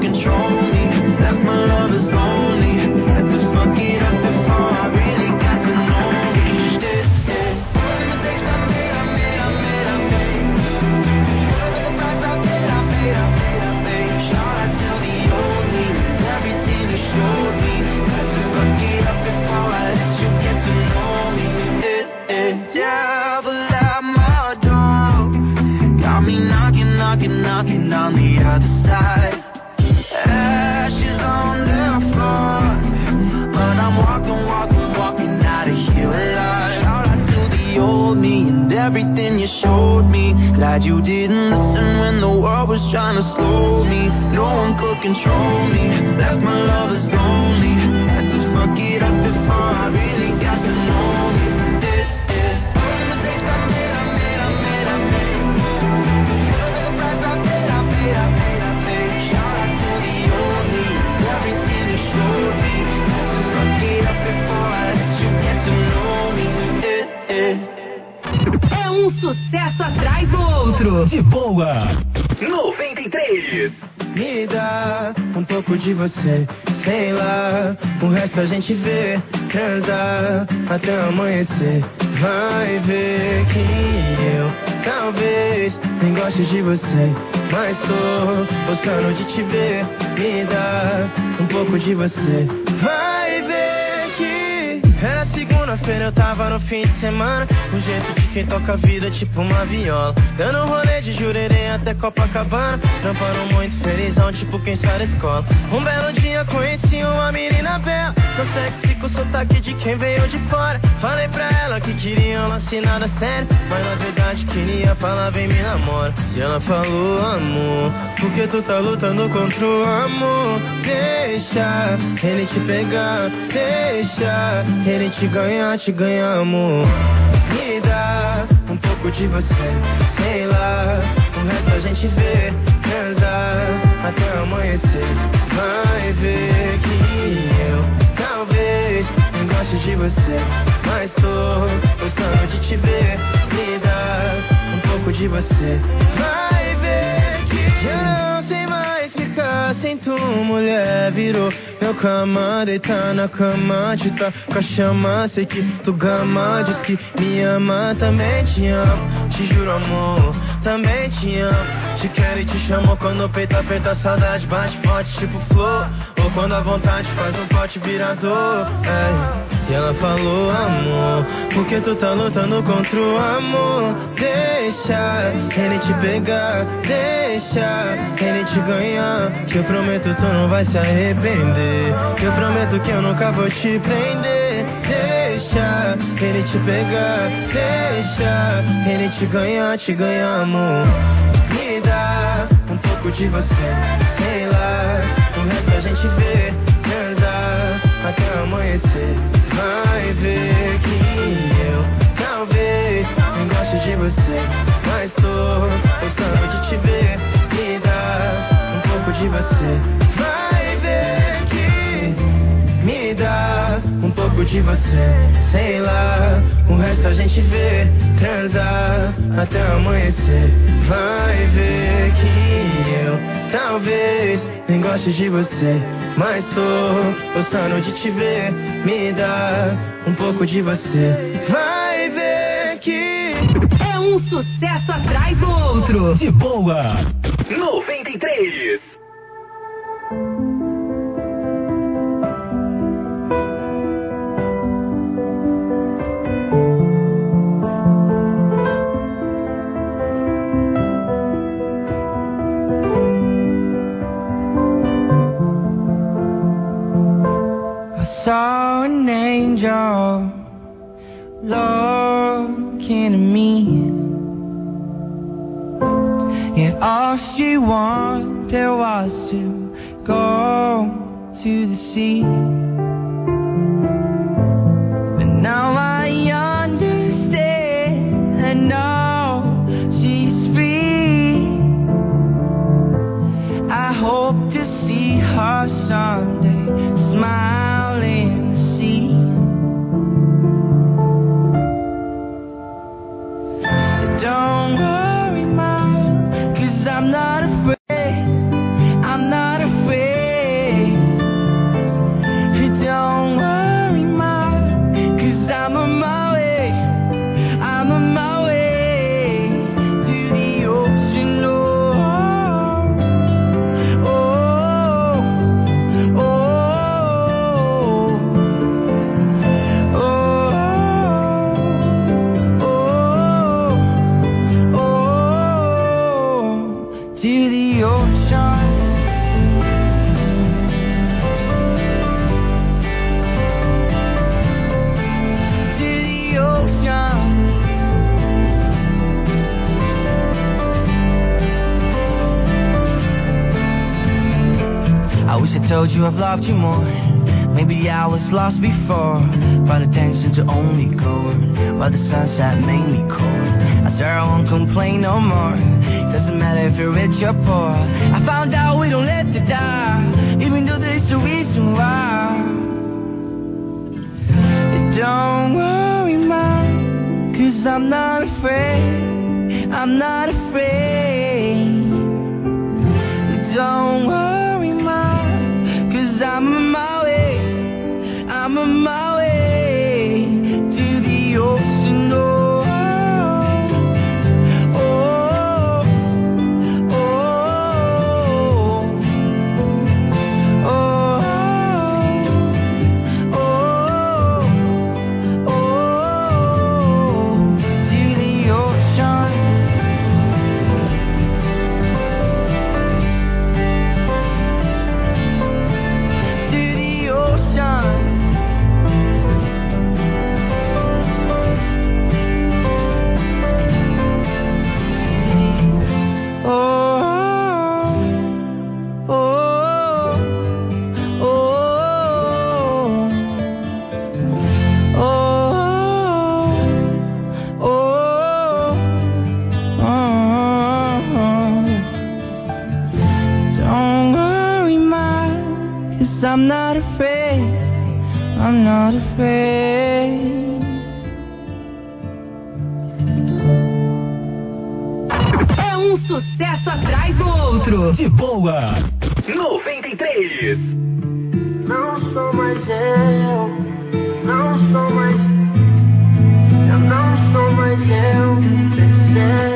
control. Glad you didn't listen when the world was trying to slow me. No one could control me. Left my lovers lonely. Had to fuck it up before I really got to know um sucesso atrás do outro. De boa. 93. Me dá um pouco de você, sei lá. O resto a gente vê, transar até amanhecer. Vai ver que eu talvez nem goste de você, mas tô gostando de te ver. Me dá um pouco de você. Vai segunda-feira, eu tava no fim de semana. O jeito de quem toca a vida, tipo uma viola. Dando um rolê de jurerê até Copacabana. Trampando muito felizão, tipo quem sai da escola. Um belo dia conheci uma menina bela. Tão sexy com sotaque de quem veio de fora. Falei pra ela que queria um lance nada sério. Mas na verdade queria falar, vem me namora. E ela falou, amor, porque tu tá lutando contra o amor. Deixa ele te pegar, deixa ele te ganhar, te ganhar, amor. Me dá um pouco de você, sei lá. O resto a gente vê, transar até amanhecer. Vai ver que eu talvez não goste de você, mas tô gostando de te ver. Me dá um pouco de você. Vai tu, mulher. Virou meu cama, deitar na cama, te tá com a chama. Sei que tu gama, diz que me ama, também te amo. Te juro, amor, também te amo. Te quero e te chamo quando o peito aperta, a saudade bate forte, tipo flor. Ou quando a vontade faz um pote virador. É. E ela falou, amor, porque tu tá lutando contra o amor. Deixa ele te pegar, deixa ele te ganhar. Que eu prometo tu não vai se arrepender. Eu prometo que eu nunca vou te prender. Deixa ele te pegar, deixa ele te ganhar, te ganhar, amor. Me dá um pouco de você, sei lá. O resto a gente vê, transar até amanhecer. Vai ver que eu talvez não goste de você, mas tô gostando de te ver. Me dá um pouco de você. Vai ver que me dá um pouco de você, sei lá. O resto a gente vê, transar até amanhecer. Vai ver que eu talvez nem goste de você, mas tô gostando de te ver. Me dá um pouco de você. Vai ver que É um sucesso atrás do outro. De boa. 93. Saw an angel looking at me. And all she wanted was to go to the sea. But now I understand. I know she's free. I hope to see her someday smile in the sea. Don't worry, mom, cause. I'm not afraid. Told you I've loved you more. Maybe I was lost before. Brought attention to only cold. While the sunset made me cold. I swear I won't complain no more. Doesn't matter if you're rich or poor. I found out we don't live to die. Even though there's a reason why. Don't worry, man. Cause I'm not afraid. I'm not afraid. Don't worry, I'm on my way. I'm on my É um sucesso atrás do outro. De boa. 93. Não sou mais eu, não sou mais. Eu não sou mais eu, percebe?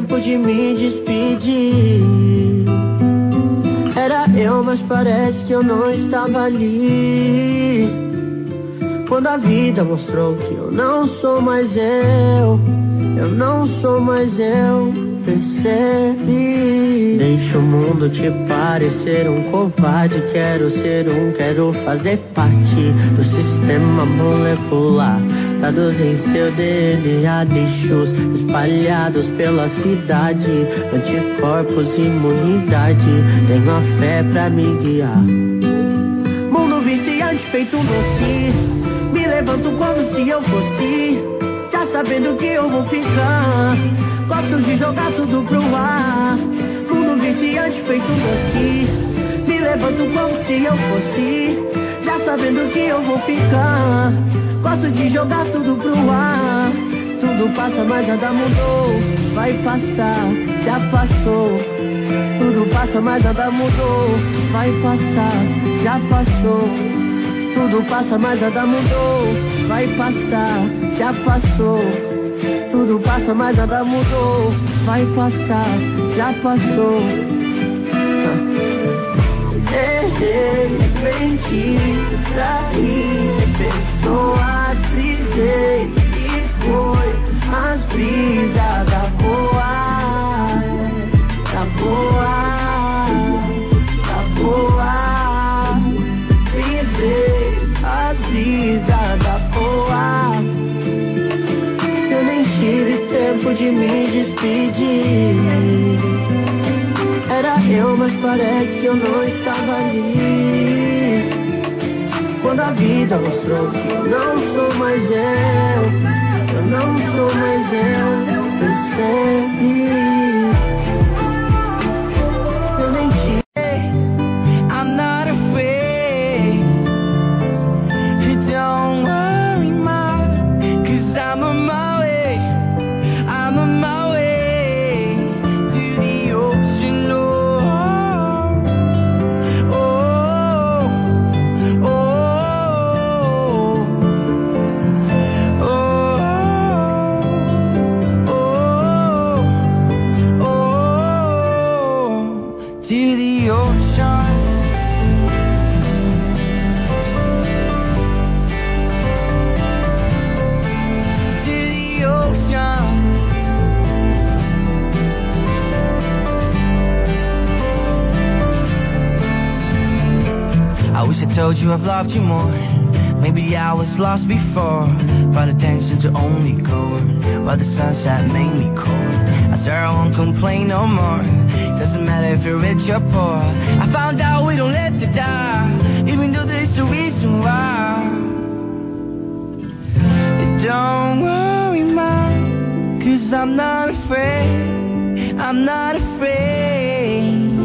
Tempo de me despedir. Era eu, mas parece que eu não estava ali. Quando a vida mostrou que eu não sou mais eu, eu não sou mais eu, percebe? Deixa o mundo te parecer um covarde. Quero ser um, quero fazer parte do sistema molecular. Dados em seu DNA, deixos espalhados pela cidade. Anticorpos, imunidade. Tenho a fé pra me guiar. Mundo viciante feito um doce. Me levanto como se eu fosse. Já sabendo que eu vou ficar. Gosto de jogar tudo pro ar. Mundo viciante feito um doce. Me levanto como se eu fosse. Já sabendo que eu vou ficar. Gosto de jogar tudo pro ar. Tudo passa, mas nada mudou. Vai passar, já passou. Tudo passa, mas nada mudou. Vai passar, já passou. Tudo passa, mas nada mudou. Vai passar, já passou. Tudo passa, mas nada mudou. Vai passar, já passou. Errei, menti, traí, pessoas, brisei e foi as brisas da boa, da boa, da boa. Brisei as brisas da boa. Eu nem tive tempo de me despedir. Eu, mas parece que eu não estava ali. Quando a vida mostrou que eu não sou mais eu, eu não sou mais eu. Eu told you I've loved you more. Maybe I was lost before. Found attention to only cold. While the sunset made me cold. I swear I won't complain no more. Doesn't matter if you're rich or poor. I found out we don't live to die. Even though there's a reason why. Don't worry, man. Cause I'm not afraid. I'm not afraid.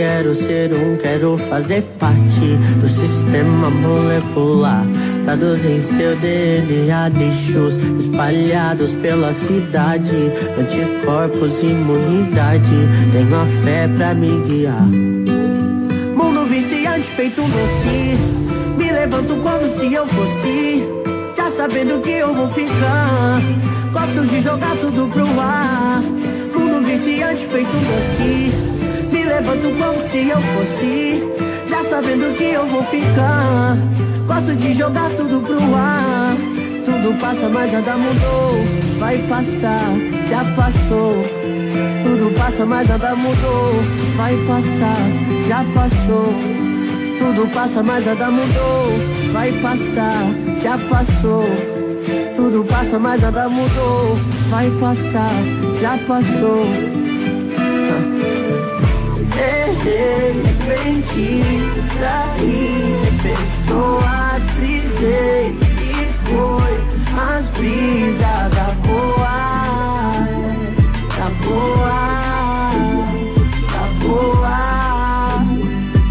Quero ser um, quero fazer parte do sistema molecular. Traduzem seu DNA, bichos espalhados pela cidade. Anticorpos, imunidade. Tenho a fé pra me guiar. Mundo viciante feito um doce. Me levanto como se eu fosse. Já sabendo que eu vou ficar. Gosto de jogar tudo pro ar. Mundo viciante feito um doce. Me levanto como se eu fosse. Já sabendo que eu vou ficar. Gosto de jogar tudo pro ar. Tudo passa, mas nada mudou. Vai passar, já passou. Tudo passa, mas nada mudou. Vai passar, já passou. Tudo passa, mas nada mudou. Vai passar, já passou. Tudo passa, mas nada mudou. Vai passar, já passou. Errei, menti, traí, pessoas, brisei e foi as brisas da boa, da boa, da boa.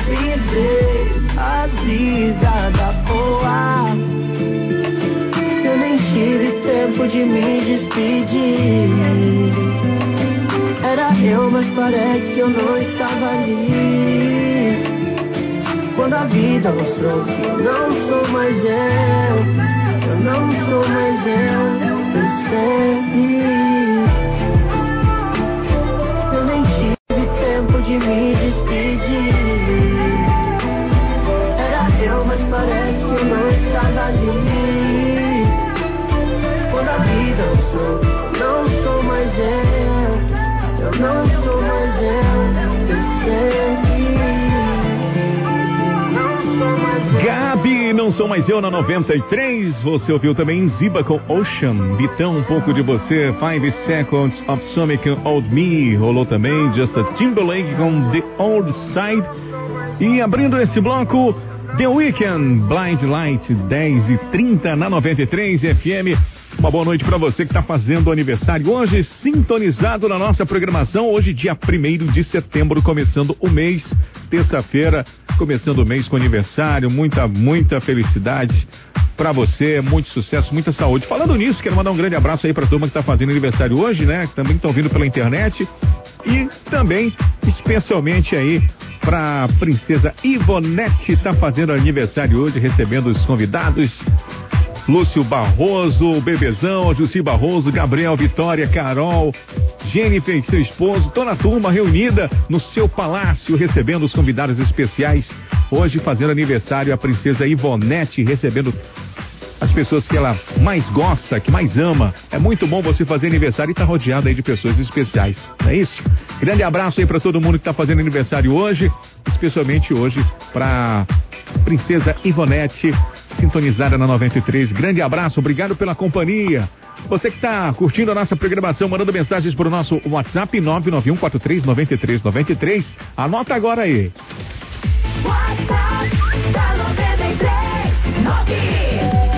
Brisei as brisas da boa. Eu nem tive tempo de me despedir. Era eu, mas parece que eu não estava ali. Quando a vida mostrou que eu não sou mais eu, eu não sou mais eu? Eu sou mais eu. Na 93. Você ouviu também Ziba com Ocean. Bitão, um pouco de você. Five Seconds of com Old Me. Rolou também Just a Timberlake com The Old Side. E abrindo esse bloco, The Weekend, Blind Light, 10 e 30 na 93 FM. Uma boa noite para você que está fazendo aniversário hoje, sintonizado na nossa programação. Hoje, dia 1 de setembro, começando o mês, terça-feira, começando o mês com aniversário. Muita, muita felicidade para você, muito sucesso, muita saúde. Falando nisso, quero mandar um grande abraço aí para a turma que está fazendo aniversário hoje, né? Que também estão vindo pela internet. E também, especialmente aí, para a princesa Ivonete, está fazendo aniversário hoje, recebendo os convidados. Lúcio Barroso, Bebezão, Jussi Barroso, Gabriel Vitória, Carol, Jennifer e seu esposo, toda a turma reunida no seu palácio, recebendo os convidados especiais. Hoje fazendo aniversário a princesa Ivonete, recebendo as pessoas que ela mais gosta, que mais ama. É muito bom você fazer aniversário e estar tá rodeado aí de pessoas especiais. Não é isso? Grande abraço aí para todo mundo que está fazendo aniversário hoje, especialmente hoje para Princesa Ivonete, sintonizada na 93. Grande abraço, obrigado pela companhia. Você que está curtindo a nossa programação, mandando mensagens para o nosso WhatsApp 991439393. Anota agora aí. WhatsApp da 93 9143 93 93.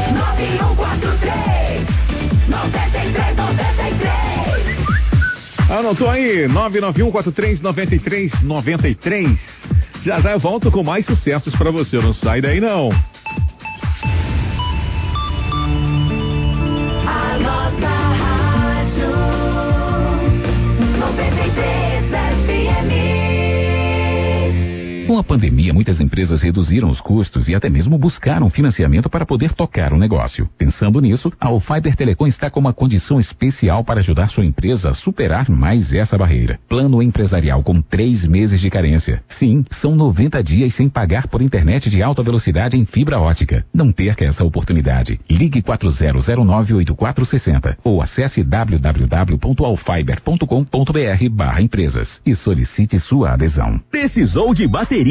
Anotou aí, 991439393. Já já eu volto com mais sucessos para você. Não sai daí não. A pandemia, muitas empresas reduziram os custos e até mesmo buscaram financiamento para poder tocar o negócio. Pensando nisso, a Alfiber Telecom está com uma condição especial para ajudar sua empresa a superar mais essa barreira. Plano empresarial com três meses de carência. Sim, são 90 dias sem pagar por internet de alta velocidade em fibra ótica. Não perca essa oportunidade. Ligue 40098460 ou acesse www.alfiber.com.br barra empresas e solicite sua adesão. Precisou de bateria?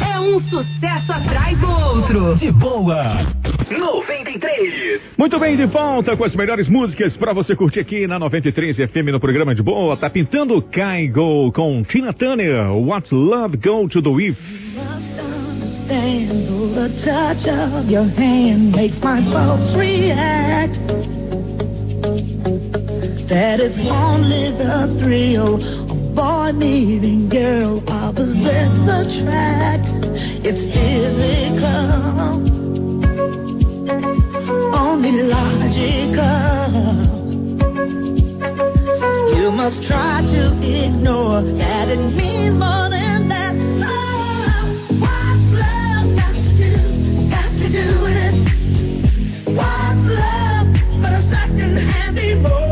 É um sucesso atrás do outro. De boa. 93. Muito bem, de volta com as melhores músicas para você curtir aqui na 93 FM no programa de boa. Tá pintando Kaigo com Tina Turner. What Love Go to the With. The touch of your hand makes my pulse react. That is only the thrill of boy meeting girl, opposites attract. It's physical, only logical. You must try to ignore that it means more than that. Oh, what's love got to do? Got to do with it. What's love but a second-hand emotion?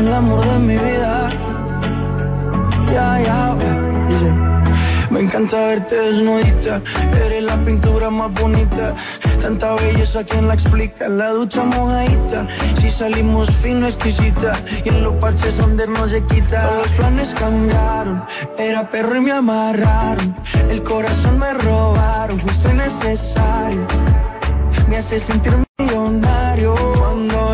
El amor de mi vida. Ya, ya, Me encanta verte desnudita, eres la pintura más bonita. Tanta belleza, quien la explica? La ducha mojadita, si salimos fino, exquisita. Y en los parches donde no se quita. los planes cambiaron, era perro y me amarraron. El corazón me robaron, fuiste necesario. Me hace sentir millonario cuando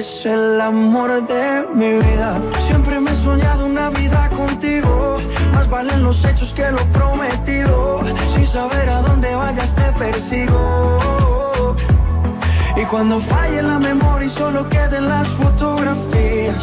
eres el amor de mi vida. Siempre me he soñado una vida contigo más valen los hechos que lo prometido. Sin saber a dónde vayas te persigo. Y cuando falle la memoria y solo queden las fotografías.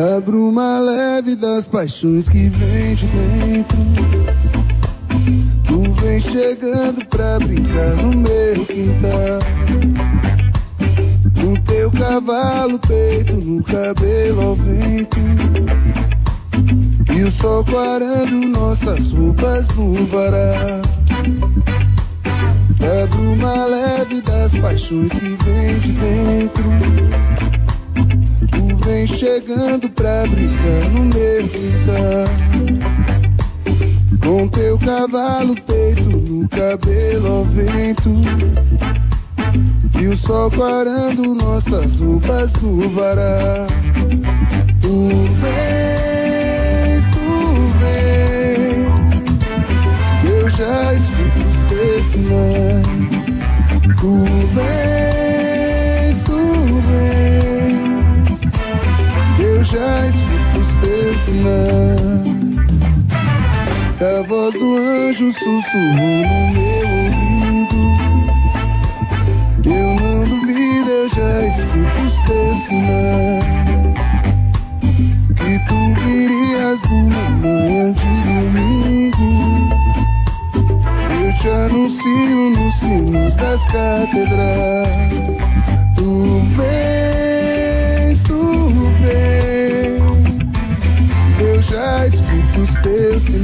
Da bruma leve das paixões que vem de dentro. Tu vem chegando pra brincar no meu quintal. No teu cavalo, peito, no cabelo ao vento. E o sol clarando nossas roupas no varal. Da bruma leve das paixões que vem de dentro. Vem chegando pra brincar no meu quintal. Com teu cavalo, peito, no cabelo ao vento. E o sol clarando nossas roupas no varal. Tu vem, tu vem. Eu já escuto os teus sinais. Tu vem, Escuto os teus sinais. A voz do anjo sussurrou no meu ouvido. Eu não duvido, eu já escuto os teus sinais. Que tu virias numa manhã de domingo. Eu te anuncio nos sinos das catedrais. Tu vem,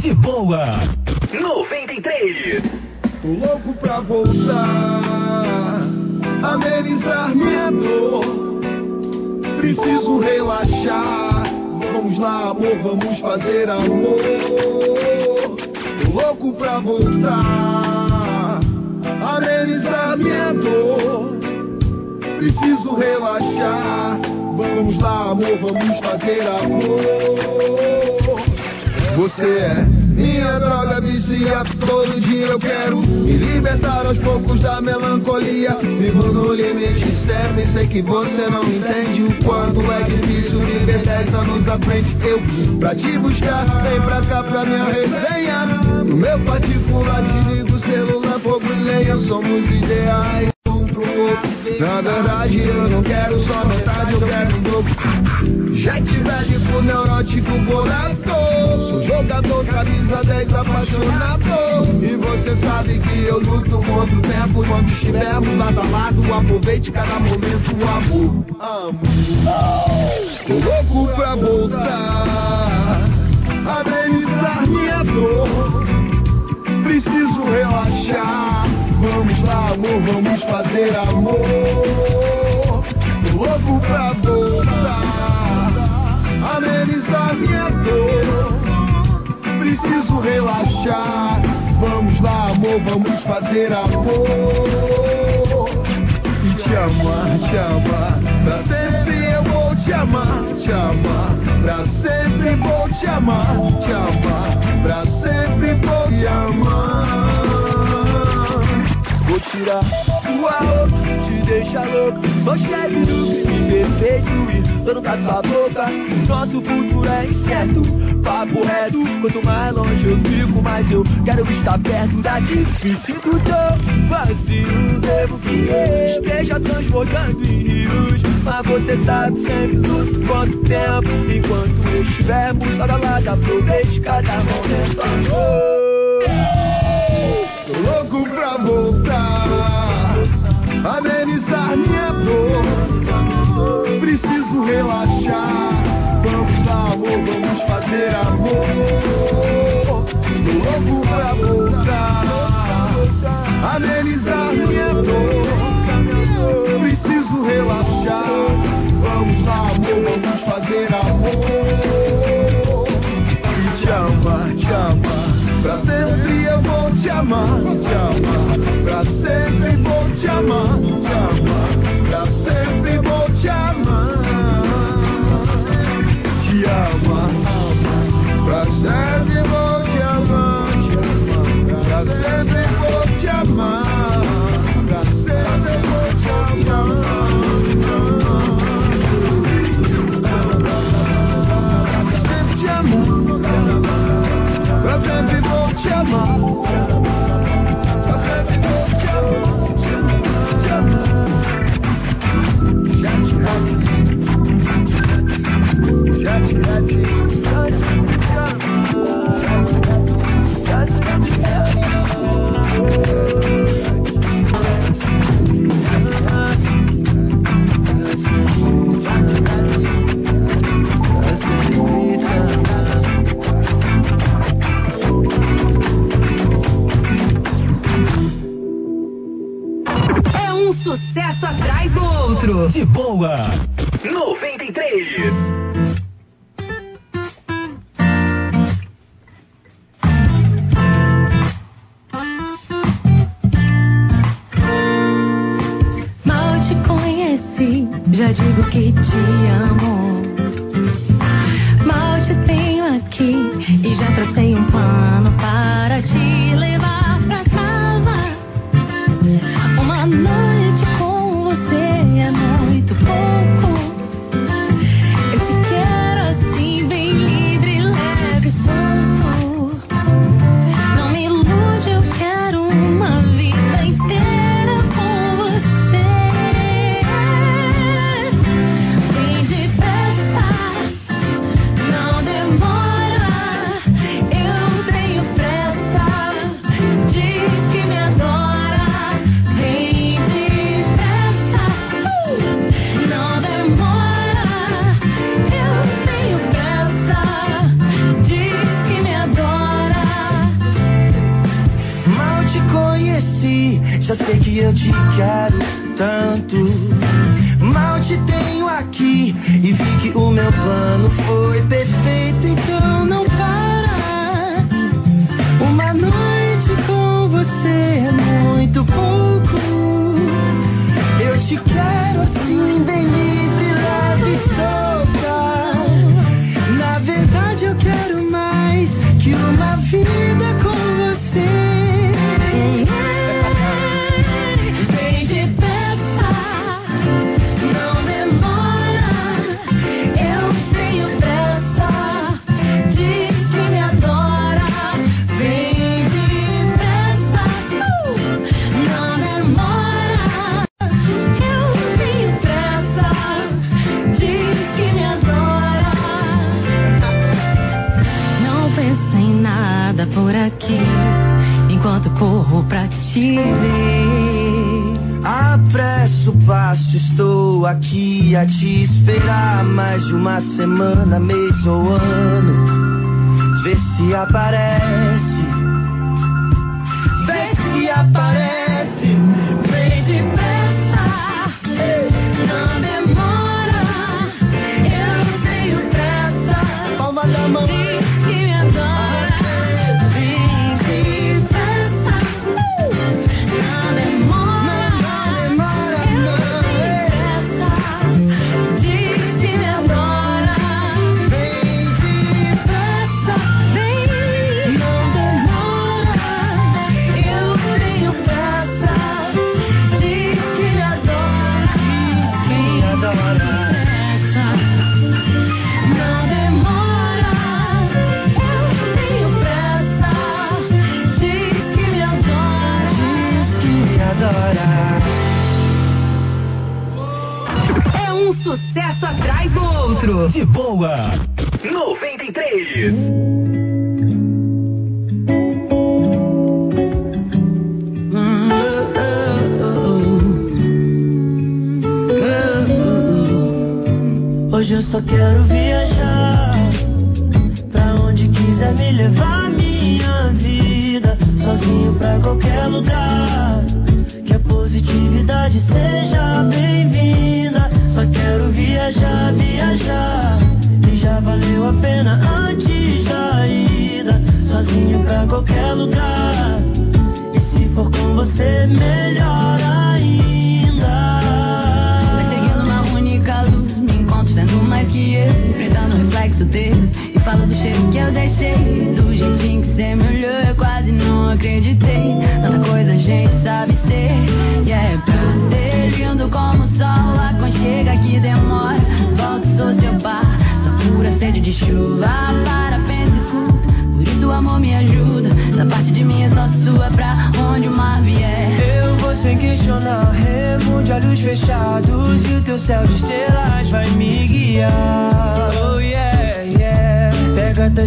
De boa. 93. Tô louco pra voltar, amenizar minha dor. Preciso relaxar. Vamos lá, amor, vamos fazer amor. Louco pra voltar, amenizar minha dor. Preciso relaxar. Vamos lá, amor, vamos fazer amor. Você é minha droga vicia, todo dia eu quero me libertar aos poucos da melancolia. Vivo no limite sempre, sei que você não entende o quanto é difícil viver 10 anos à frente. Eu pra te buscar, vem pra cá pra minha resenha. No meu particular, desligo o celular, fogo e lenha, somos ideais. Na verdade, eu não quero só metade, eu quero um dobro. Jet médico, neurótico, bolador. Sou jogador, camisa 10, apaixonado. E você sabe que eu luto contra tempo. Quando estivermos lado a lado, aproveite cada momento, amor. Amo. Tô louco pra voltar. Amenizar minha dor. Preciso relaxar. Vamos lá, amor, vamos fazer amor. Tô louco pra voltar. Amenizar minha dor. Preciso relaxar. Vamos lá, amor, vamos fazer amor. E te amar, te amar. Pra sempre eu vou te amar, te amar. Pra sempre vou te amar, te amar. Pra sempre vou te amar. Vou tirar sua roupa, deixa louco. Só escreve no crime perfeito e dono da sua boca. Nosso futuro é incerto, papo reto. Quanto mais longe eu fico, mais eu quero estar perto daqui. Me sinto tão vazio, devo que eu esteja transbordando em rios. Mas você sabe sempre luto quanto tempo. Enquanto eu estiver muito lado a lado, aproveite cada momento. Tô louco pra voltar amenizar minha dor. Preciso relaxar. Vamos amor, vamos fazer amor. Louco pra voltar, amenizar minha dor. Preciso relaxar. Vamos amor, vamos fazer amor. Te amar, te amar. Pra sempre eu vou te amar, te amar. Pra sempre vou te amar, te amar, pra sempre vou te amar. Te amar, amar, pra sempre vou te amar, te amar, pra sempre vou te amar, pra sempre vou te amar. Pra sempre vou te amar. É um sucesso atrás do de boa. 93.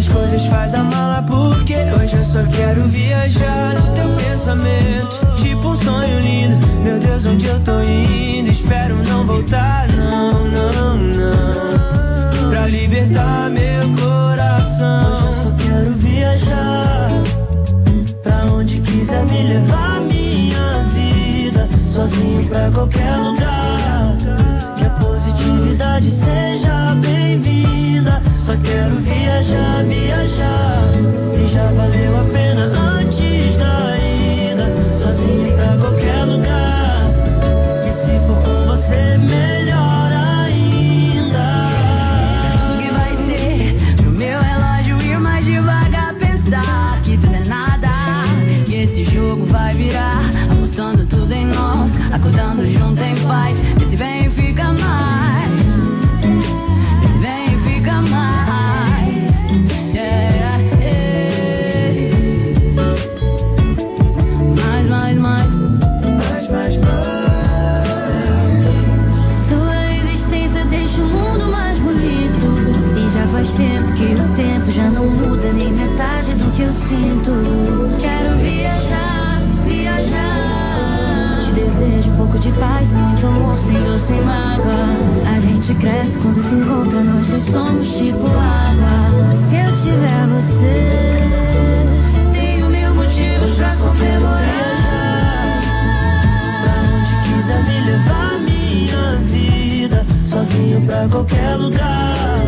Tuas coisas, faz a mala porque hoje eu só quero viajar no teu pensamento, tipo um sonho lindo. Meu Deus, onde eu tô indo? Espero não voltar, não, não, não. Pra libertar meu coração. Hoje eu só quero viajar pra onde quiser me levar minha vida, sozinho pra qualquer lugar. Que a positividade seja quero viajar, viajar. E já valeu a qualquer lugar.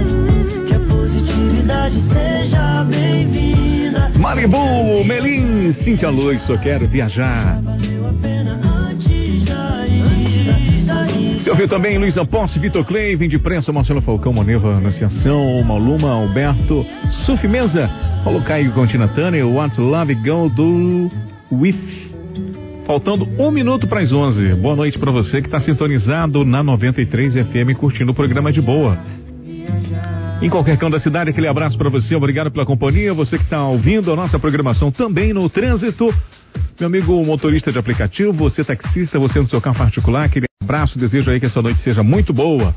Que a positividade seja bem-vinda. Malibu, Melim, Cintia Luz, só quero viajar. Valeu a pena antes da ida. Você ouviu também Luiz Aposto, Vitor Clay, Vim de Prensa, Marcelo Falcão, Moneva, Anunciação, Maluma, Alberto, Suf Mesa, Paulo Caio Contina Turner, What Love Go Do With. Faltando um minuto para as 11. Boa noite para você que está sintonizado na 93 FM curtindo o programa de boa. Em qualquer canto da cidade, aquele abraço para você, obrigado pela companhia. Você que está ouvindo a nossa programação também no trânsito. Meu amigo motorista de aplicativo, você taxista, você no seu carro particular, aquele abraço, desejo aí que essa noite seja muito boa.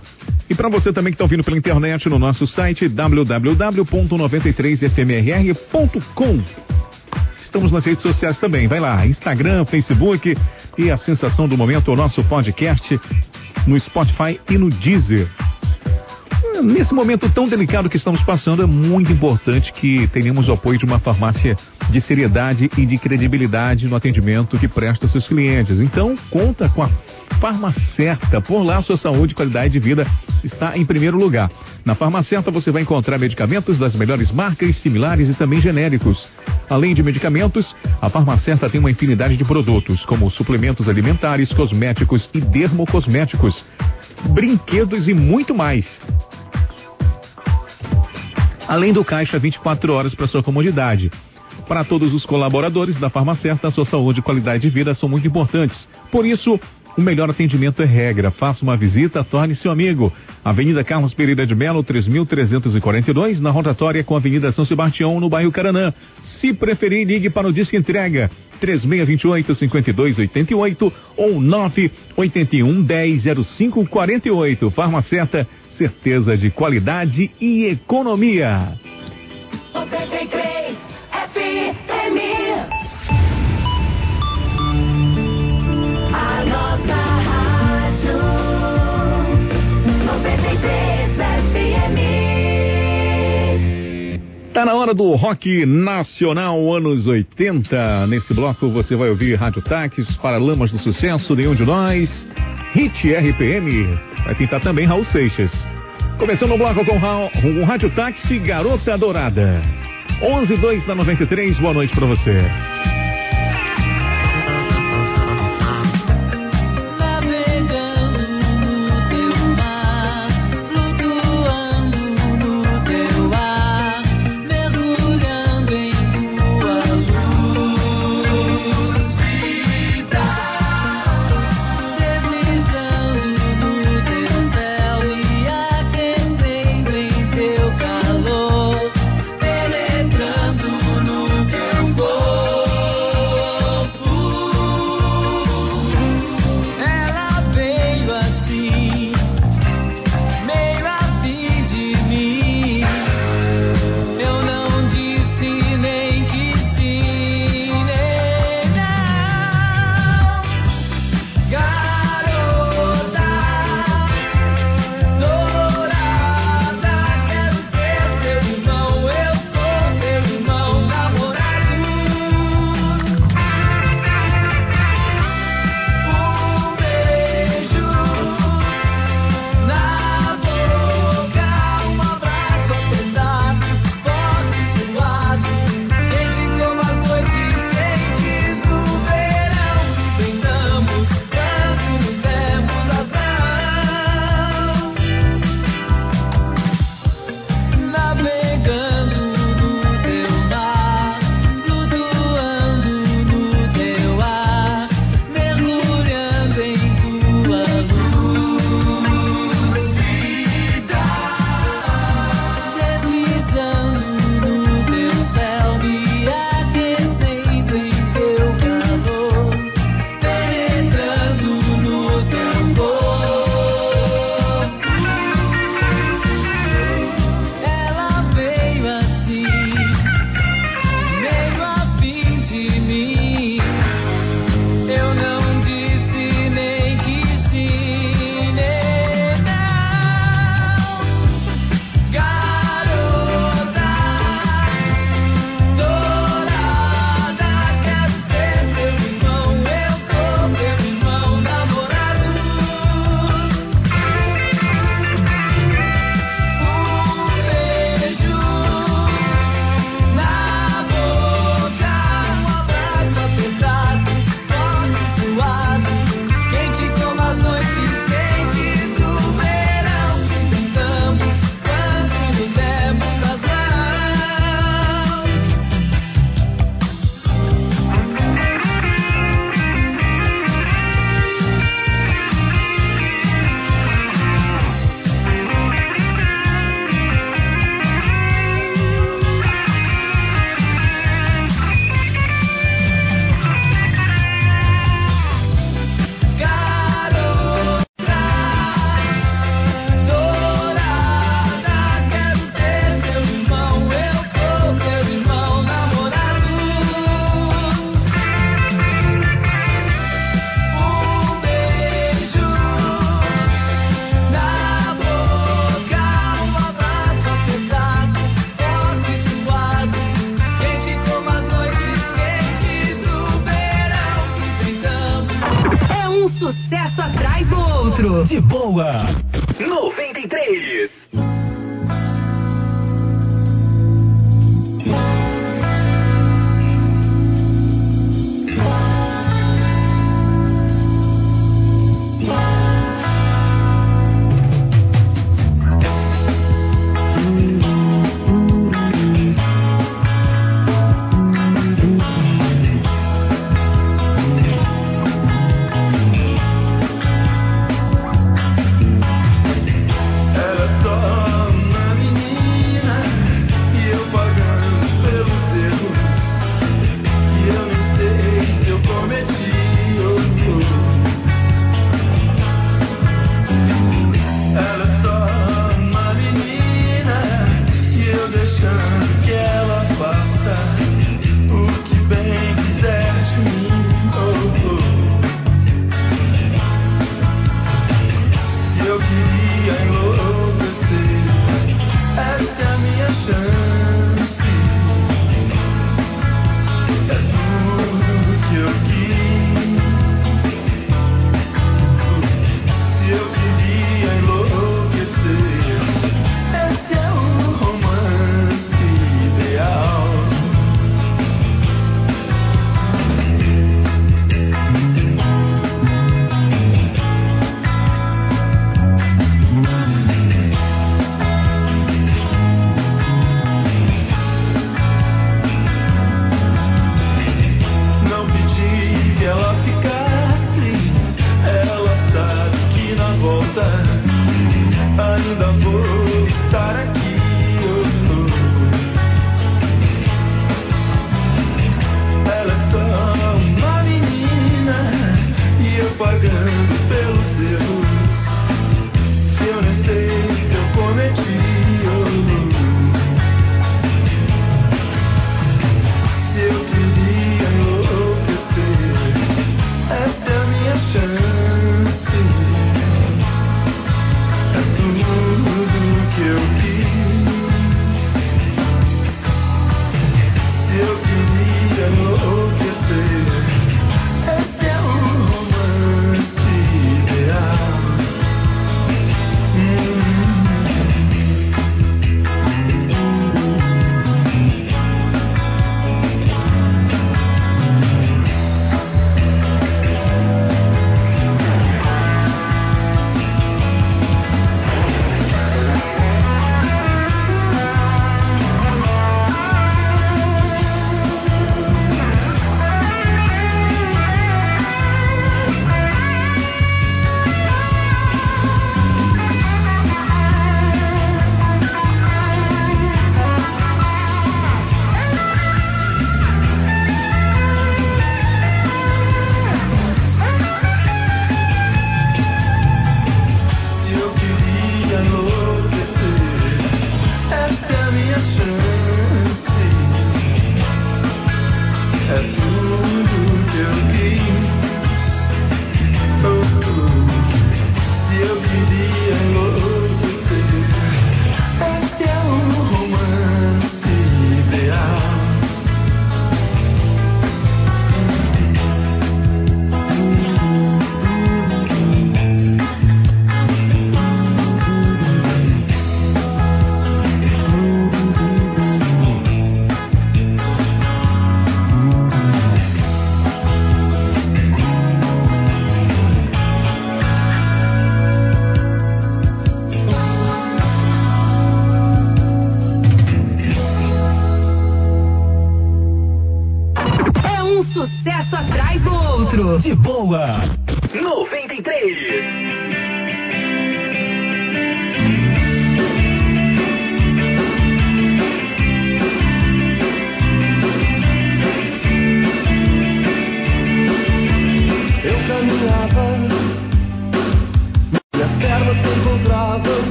E para você também que está ouvindo pela internet no nosso site www.93fmrr.com. Estamos nas redes sociais também, vai lá, Instagram, Facebook e a sensação do momento, o nosso podcast no Spotify e no Deezer. Nesse momento tão delicado que estamos passando, é muito importante que tenhamos o apoio de uma farmácia de seriedade e de credibilidade no atendimento que presta aos seus clientes. Então, conta com a Farmacerta. Por lá, sua saúde e qualidade de vida está em primeiro lugar. Na Farmacerta, você vai encontrar medicamentos das melhores marcas, similares e também genéricos. Além de medicamentos, a Farmacerta tem uma infinidade de produtos, como suplementos alimentares, cosméticos e dermocosméticos, brinquedos e muito mais além do caixa 24 horas para sua comodidade. Para todos os colaboradores da Farmacerta, a sua saúde e qualidade de vida são muito importantes. Por isso, o melhor atendimento é regra. Faça uma visita, torne seu amigo. Avenida Carlos Pereira de Melo, 3342, na rotatória com a Avenida São Sebastião, no bairro Caranã. Se preferir, ligue para o Disque Entrega 3628-5288 ou 981 10 0548. Certeza de qualidade e economia. 93 FM. A nossa rádio. 93 Tá na hora do rock nacional anos 80. Nesse bloco você vai ouvir Rádio Táxis, Paralamas do Sucesso, Nenhum de Nós, Hit RPM. Vai pintar também Raul Seixas. Começando o bloco com, Raul, com Rádio Táxi, Garota Dourada. 11 2 da 93, boa noite pra você.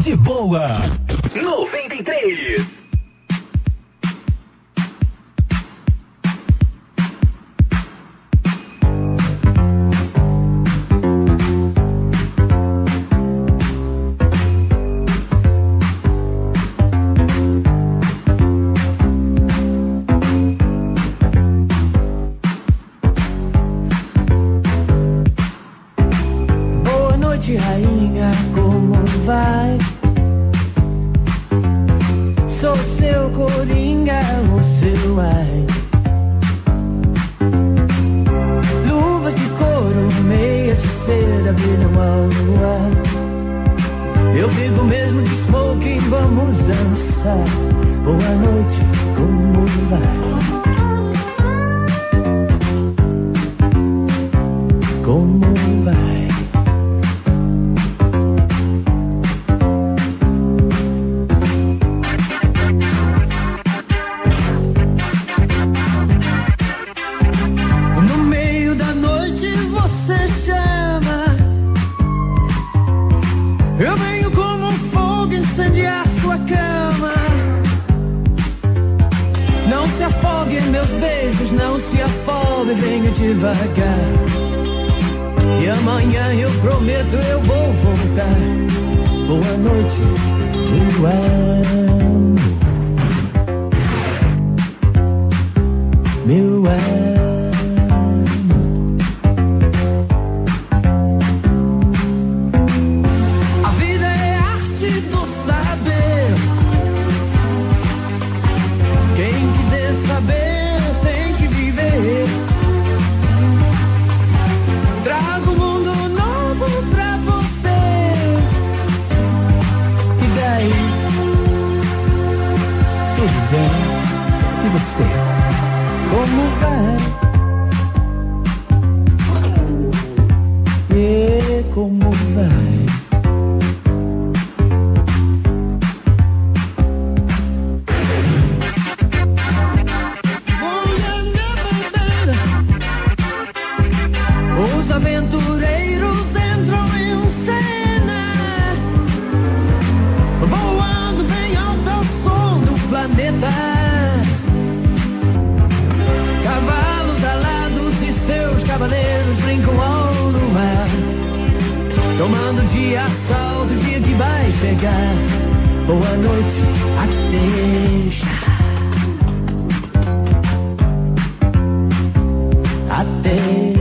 De boa. cinco ao luar. Tomando dia sol do dia que vai chegar. Boa noite, até já. Até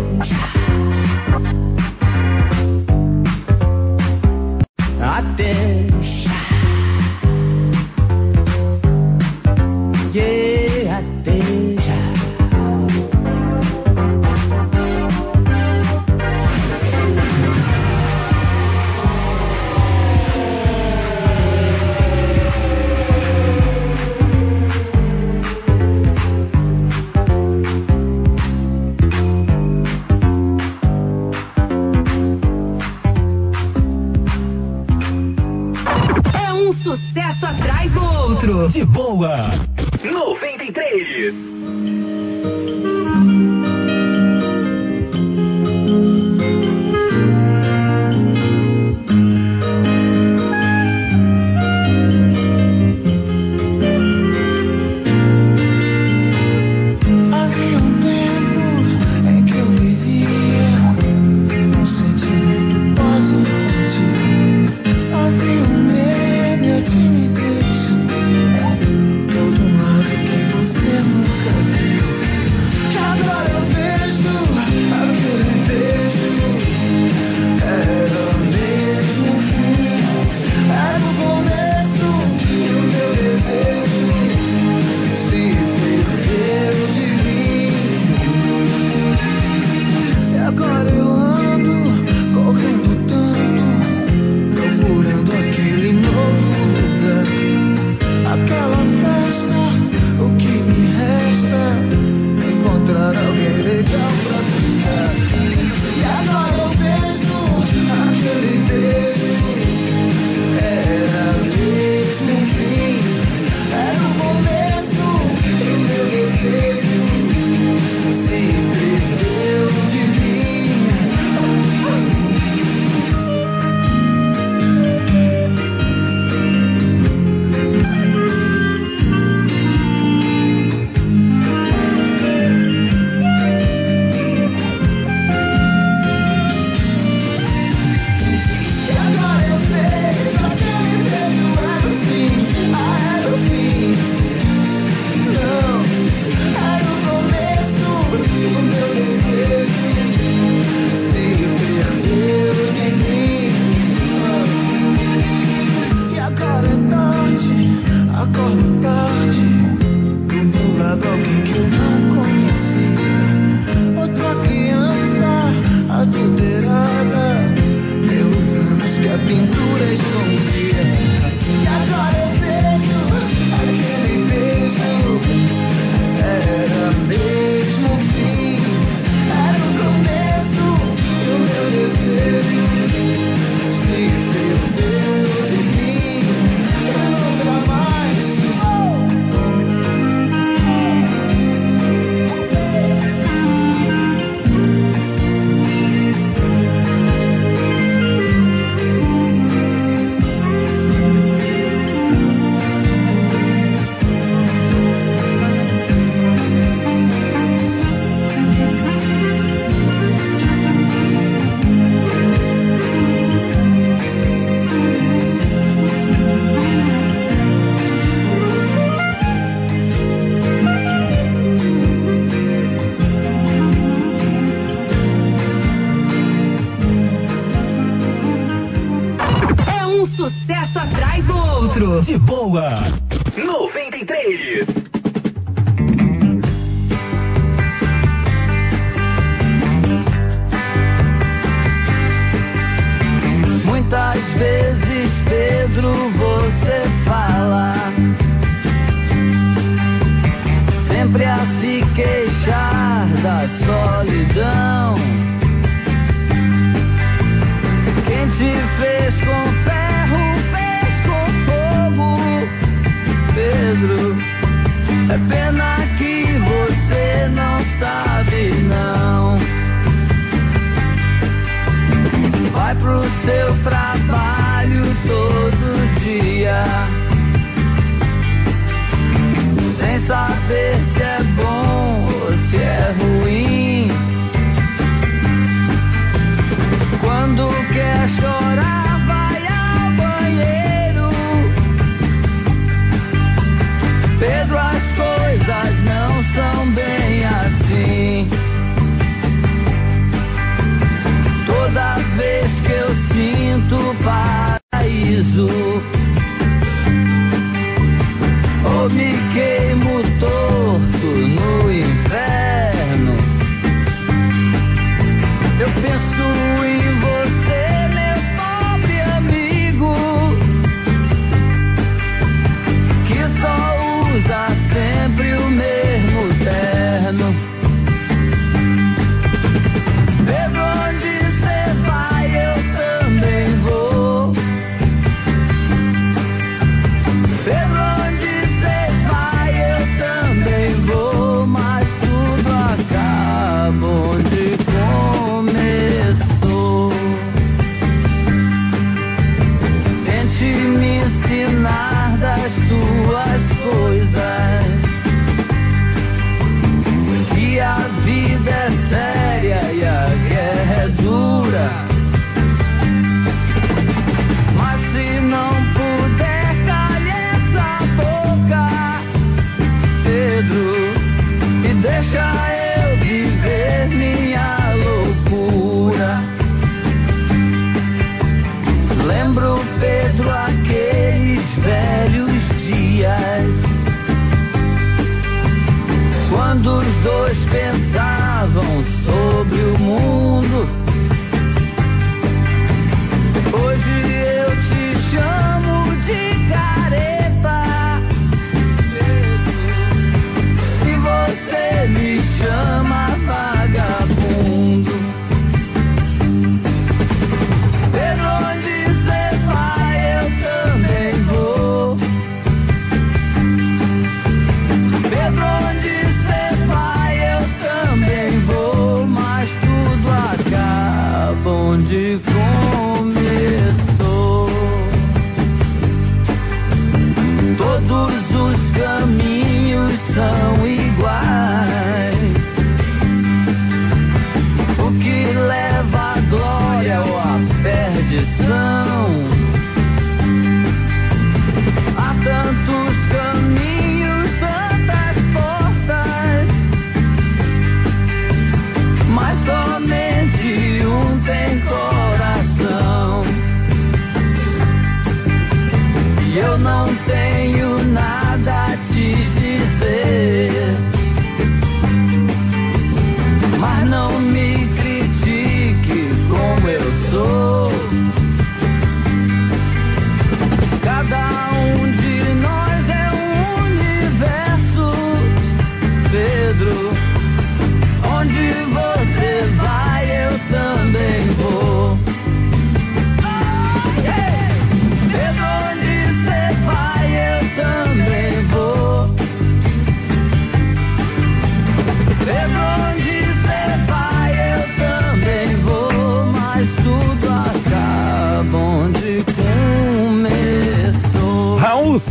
usa sempre o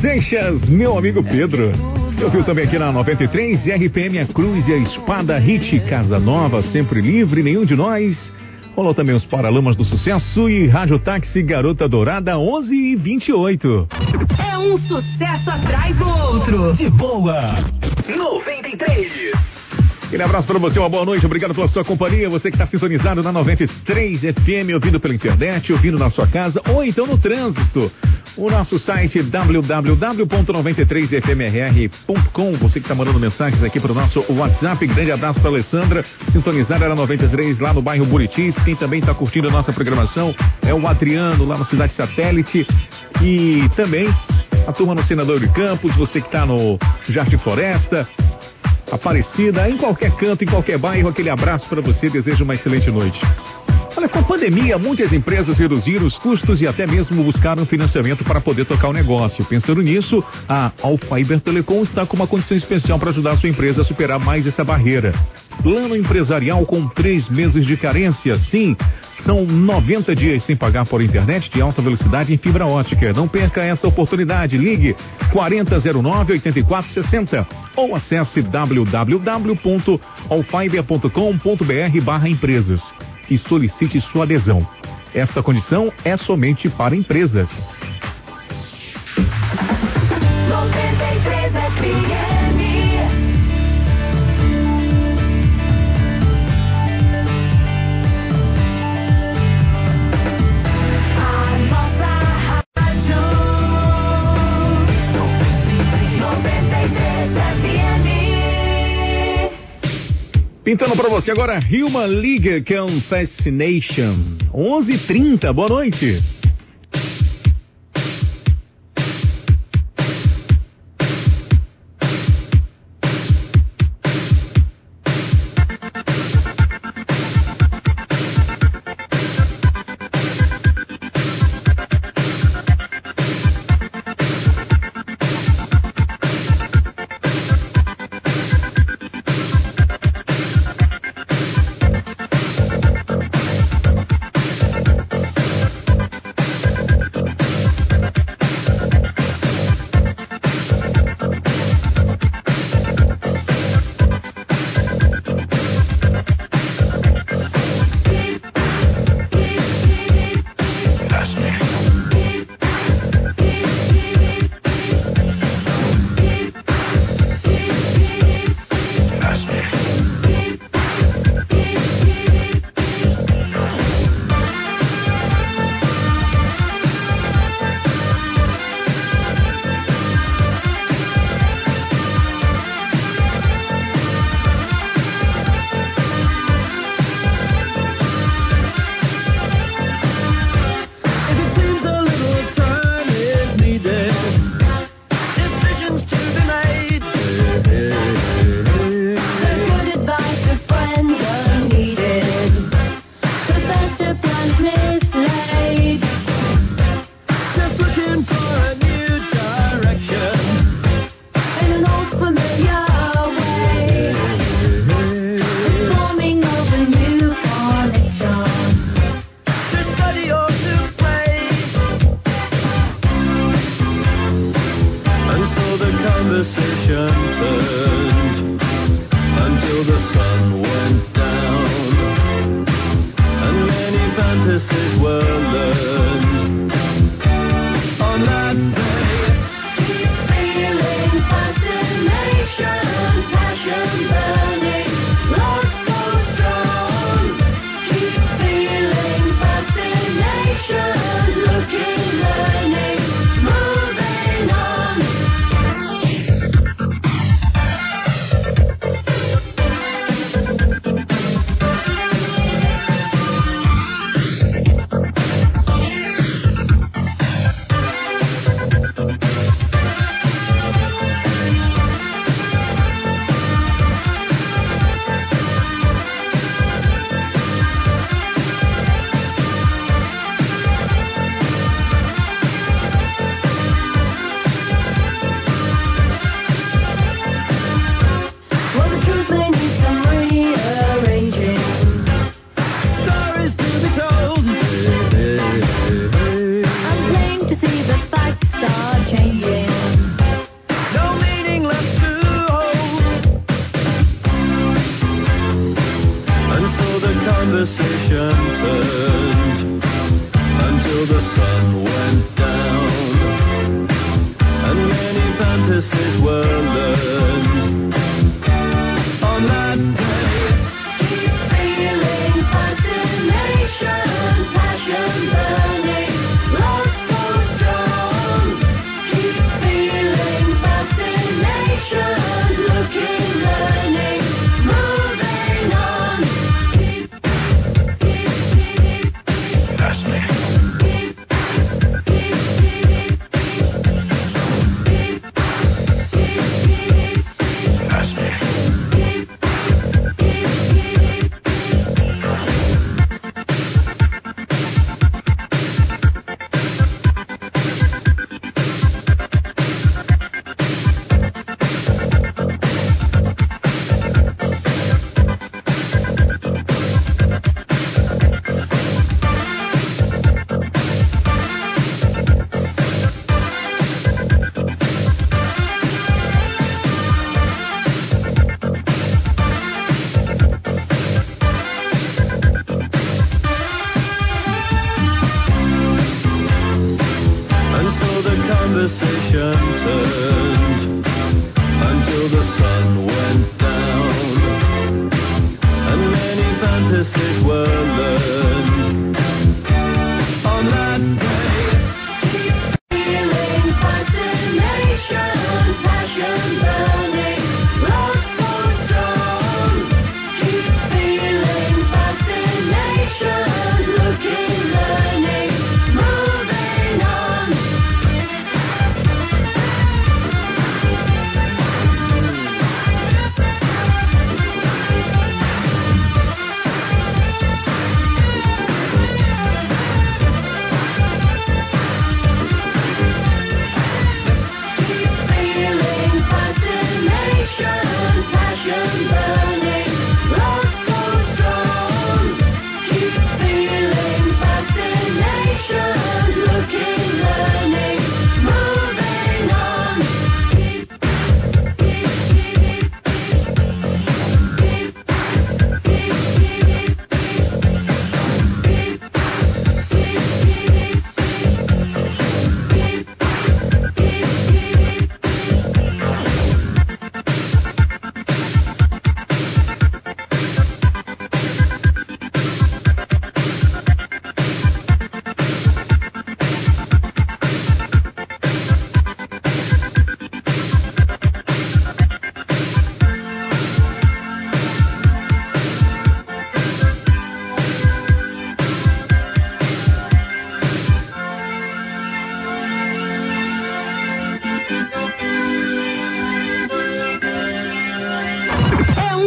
Seixas, meu amigo Pedro. Eu vi também aqui na 93, RPM a Cruz e a Espada, Hit Casa Nova, sempre livre, nenhum de nós. Rolou também os Paralamas do Sucesso e Rádio Táxi Garota Dourada 11 e 28. É um sucesso atrás do outro. De boa. 93. Aquele abraço para você, uma boa noite, obrigado pela sua companhia. Você que está sintonizado na 93 FM, ouvindo pela internet, ouvindo na sua casa ou então no trânsito. O nosso site www.93fmrr.com. Você que está mandando mensagens aqui para o nosso WhatsApp. Grande abraço para Alessandra, sintonizada na 93 lá no bairro Buritis. Quem também está curtindo a nossa programação é o Adriano lá na cidade satélite e também a turma no Senador de Campos. Você que está no Jardim Floresta. Aparecida, em qualquer canto, em qualquer bairro, aquele abraço para você, desejo uma excelente noite. Olha, com a pandemia, muitas empresas reduziram os custos e até mesmo buscaram financiamento para poder tocar o negócio. Pensando nisso, a Alfiber Telecom está com uma condição especial para ajudar a sua empresa a superar mais essa barreira. Plano empresarial com três meses de carência, sim. São 90 dias sem pagar por internet de alta velocidade em fibra ótica. Não perca essa oportunidade. Ligue 4009-8460 ou acesse www.alfiber.com.br barra empresas e solicite sua adesão. Esta condição é somente para empresas. 93 FM. Pintando para você agora Human League com Fascination. 11:30. Boa noite.